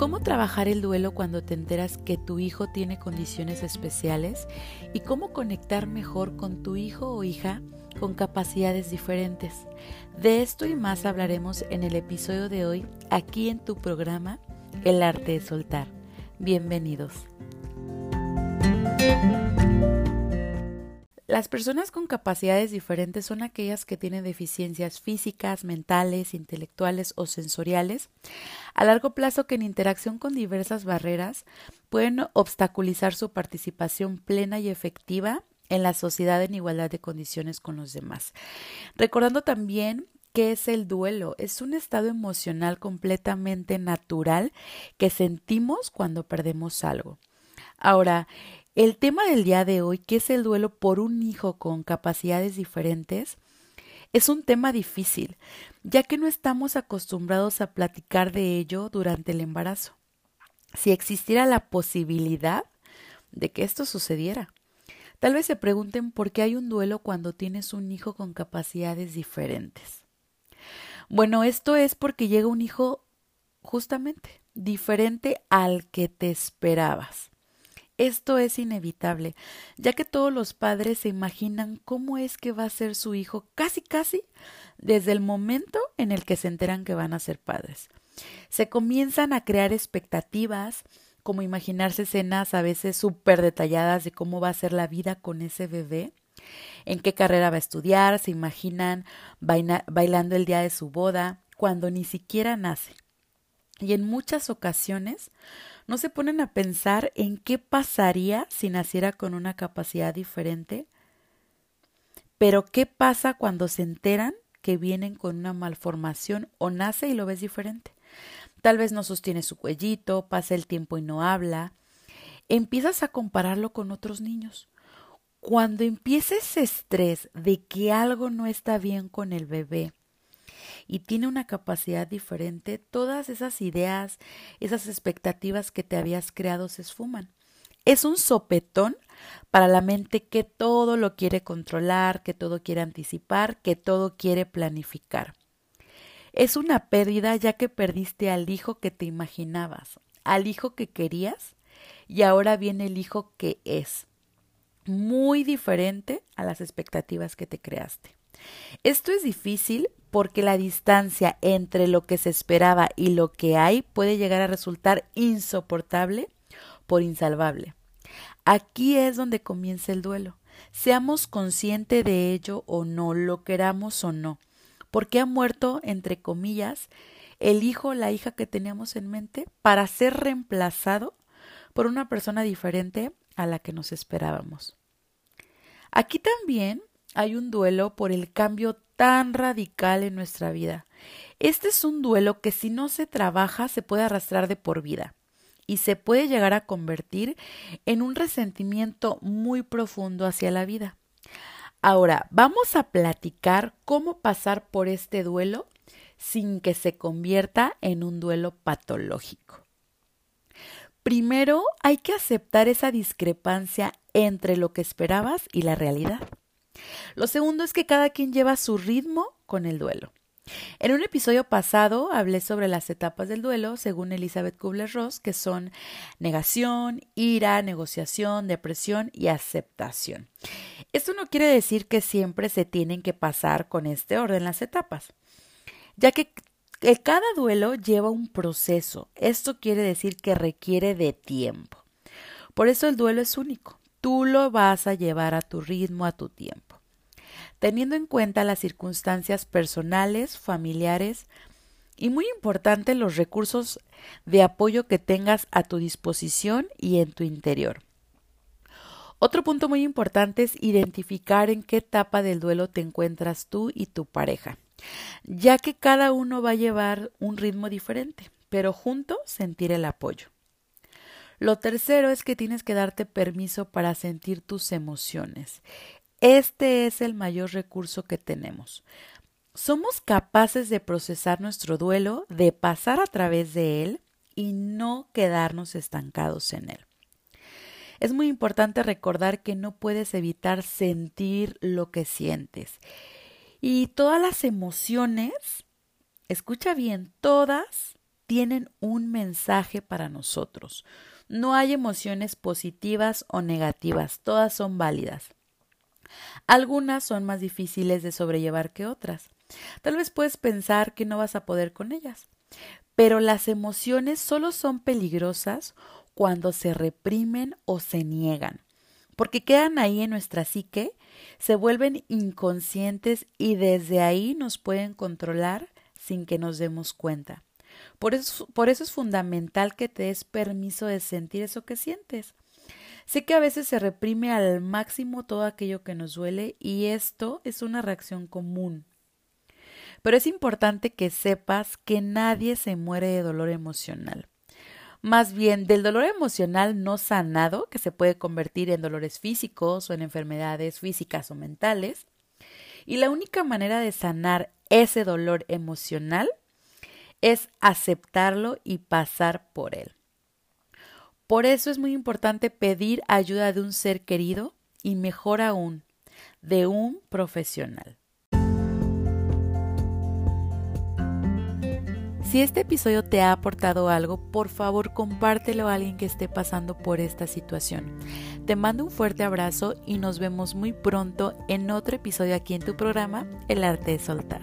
¿Cómo trabajar el duelo cuando te enteras que tu hijo tiene condiciones especiales? ¿Y cómo conectar mejor con tu hijo o hija con capacidades diferentes? De esto y más hablaremos en el episodio de hoy aquí en tu programa El arte de soltar. Bienvenidos. Las personas con capacidades diferentes son aquellas que tienen deficiencias físicas, mentales, intelectuales o sensoriales a largo plazo que en interacción con diversas barreras pueden obstaculizar su participación plena y efectiva en la sociedad en igualdad de condiciones con los demás. Recordando también que es el duelo, es un estado emocional completamente natural que sentimos cuando perdemos algo. Ahora, el tema del día de hoy, que es el duelo por un hijo con capacidades diferentes, es un tema difícil, ya que no estamos acostumbrados a platicar de ello durante el embarazo. Si existiera la posibilidad de que esto sucediera. Tal vez se pregunten por qué hay un duelo cuando tienes un hijo con capacidades diferentes. Bueno, esto es porque llega un hijo justamente diferente al que te esperabas. Esto es inevitable, ya que todos los padres se imaginan cómo es que va a ser su hijo casi casi desde el momento en el que se enteran que van a ser padres. Se comienzan a crear expectativas, como imaginarse escenas a veces súper detalladas de cómo va a ser la vida con ese bebé, en qué carrera va a estudiar, se imaginan bailando el día de su boda, cuando ni siquiera nace. Y en muchas ocasiones ¿No se ponen a pensar en qué pasaría si naciera con una capacidad diferente? Pero ¿qué pasa cuando se enteran que vienen con una malformación o nace y lo ves diferente? Tal vez no sostiene su cuellito, pasa el tiempo y no habla. Empiezas a compararlo con otros niños. Cuando empieza ese estrés de que algo no está bien con el bebé, y tiene una capacidad diferente, todas esas ideas, esas expectativas que te habías creado se esfuman. Es un sopetón para la mente que todo lo quiere controlar, que todo quiere anticipar, que todo quiere planificar. Es una pérdida ya que perdiste al hijo que te imaginabas, al hijo que querías y ahora viene el hijo que es, muy diferente a las expectativas que te creaste. Esto es difícil porque la distancia entre lo que se esperaba y lo que hay puede llegar a resultar insoportable por insalvable. Aquí es donde comienza el duelo. Seamos conscientes de ello o no, lo queramos o no, porque ha muerto, entre comillas, el hijo o la hija que teníamos en mente para ser reemplazado por una persona diferente a la que nos esperábamos. Aquí también hay un duelo por el cambio tan radical en nuestra vida. Este es un duelo que si no se trabaja se puede arrastrar de por vida y se puede llegar a convertir en un resentimiento muy profundo hacia la vida. Ahora, vamos a platicar cómo pasar por este duelo sin que se convierta en un duelo patológico. Primero, hay que aceptar esa discrepancia entre lo que esperabas y la realidad. Lo segundo es que cada quien lleva su ritmo con el duelo. En un episodio pasado hablé sobre las etapas del duelo según Elizabeth Kubler-Ross, que son negación, ira, negociación, depresión y aceptación. Esto no quiere decir que siempre se tienen que pasar con este orden las etapas, ya que cada duelo lleva un proceso. Esto quiere decir que requiere de tiempo. Por eso el duelo es único. Tú lo vas a llevar a tu ritmo, a tu tiempo teniendo en cuenta las circunstancias personales, familiares y muy importante los recursos de apoyo que tengas a tu disposición y en tu interior. Otro punto muy importante es identificar en qué etapa del duelo te encuentras tú y tu pareja, ya que cada uno va a llevar un ritmo diferente, pero juntos sentir el apoyo. Lo tercero es que tienes que darte permiso para sentir tus emociones. Este es el mayor recurso que tenemos. Somos capaces de procesar nuestro duelo, de pasar a través de él y no quedarnos estancados en él. Es muy importante recordar que no puedes evitar sentir lo que sientes. Y todas las emociones, escucha bien, todas tienen un mensaje para nosotros. No hay emociones positivas o negativas, todas son válidas. Algunas son más difíciles de sobrellevar que otras. Tal vez puedes pensar que no vas a poder con ellas, pero las emociones solo son peligrosas cuando se reprimen o se niegan, porque quedan ahí en nuestra psique, se vuelven inconscientes y desde ahí nos pueden controlar sin que nos demos cuenta. Por eso, es fundamental que te des permiso de sentir eso que sientes. Sé que a veces se reprime al máximo todo aquello que nos duele y esto es una reacción común. Pero es importante que sepas que nadie se muere de dolor emocional. Más bien del dolor emocional no sanado, que se puede convertir en dolores físicos o en enfermedades físicas o mentales. Y la única manera de sanar ese dolor emocional es aceptarlo y pasar por él. Por eso es muy importante pedir ayuda de un ser querido y mejor aún, de un profesional. Si este episodio te ha aportado algo, por favor compártelo a alguien que esté pasando por esta situación. Te mando un fuerte abrazo y nos vemos muy pronto en otro episodio aquí en tu programa El arte de soltar.